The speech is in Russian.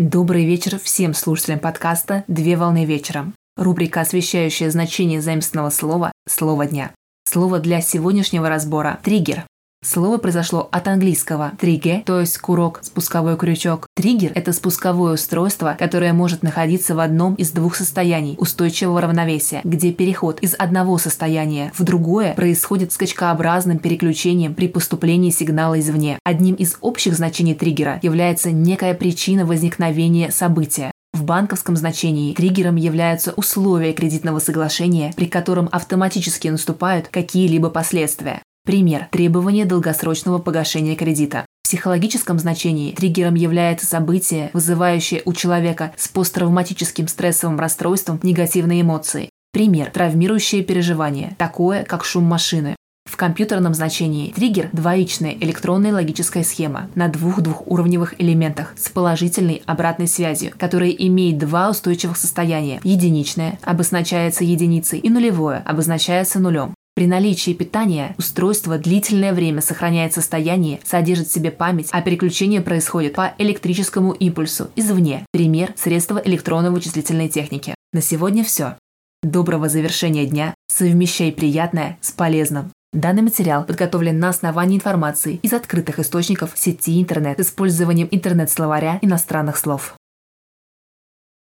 Добрый вечер всем слушателям подкаста «Две волны вечером». Рубрика, освещающая значение заимственного слова «Слово дня». Слово для сегодняшнего разбора – триггер. Слово произошло от английского «тригге», то есть курок, спусковой крючок. Триггер – это спусковое устройство, которое может находиться в одном из двух состояний устойчивого равновесия, где переход из одного состояния в другое происходит скачкообразным переключением при поступлении сигнала извне. Одним из общих значений триггера является некая причина возникновения события. В банковском значении триггером являются условия кредитного соглашения, при котором автоматически наступают какие-либо последствия. Пример – требование долгосрочного погашения кредита. В психологическом значении триггером является событие, вызывающее у человека с посттравматическим стрессовым расстройством негативные эмоции. Пример – травмирующее переживание, такое, как шум машины. В компьютерном значении триггер – двоичная электронная логическая схема на двух двухуровневых элементах с положительной обратной связью, которая имеет два устойчивых состояния. Единичное обозначается единицей и нулевое обозначается нулем. При наличии питания устройство длительное время сохраняет состояние, содержит в себе память, а переключение происходит по электрическому импульсу извне. Пример – средства электронно-вычислительной техники. На сегодня все. Доброго завершения дня. Совмещай приятное с полезным. Данный материал подготовлен на основании информации из открытых источников сети интернет с использованием интернет-словаря иностранных слов.